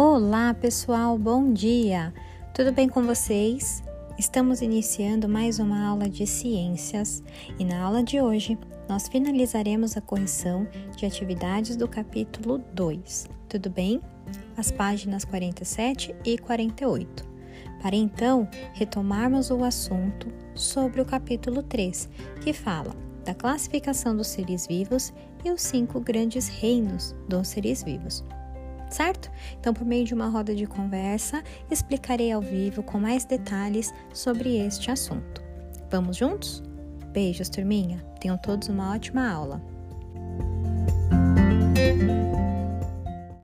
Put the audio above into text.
Olá, pessoal, bom dia! Tudo bem com vocês? Estamos iniciando mais uma aula de ciências e na aula de hoje nós finalizaremos a correção de atividades do capítulo 2. Tudo bem? As páginas 47 e 48. Para então retomarmos o assunto sobre o capítulo 3, que fala da classificação dos seres vivos e os cinco grandes reinos dos seres vivos certo? Então, por meio de uma roda de conversa, explicarei ao vivo com mais detalhes sobre este assunto. Vamos juntos? Beijos, turminha. Tenham todos uma ótima aula.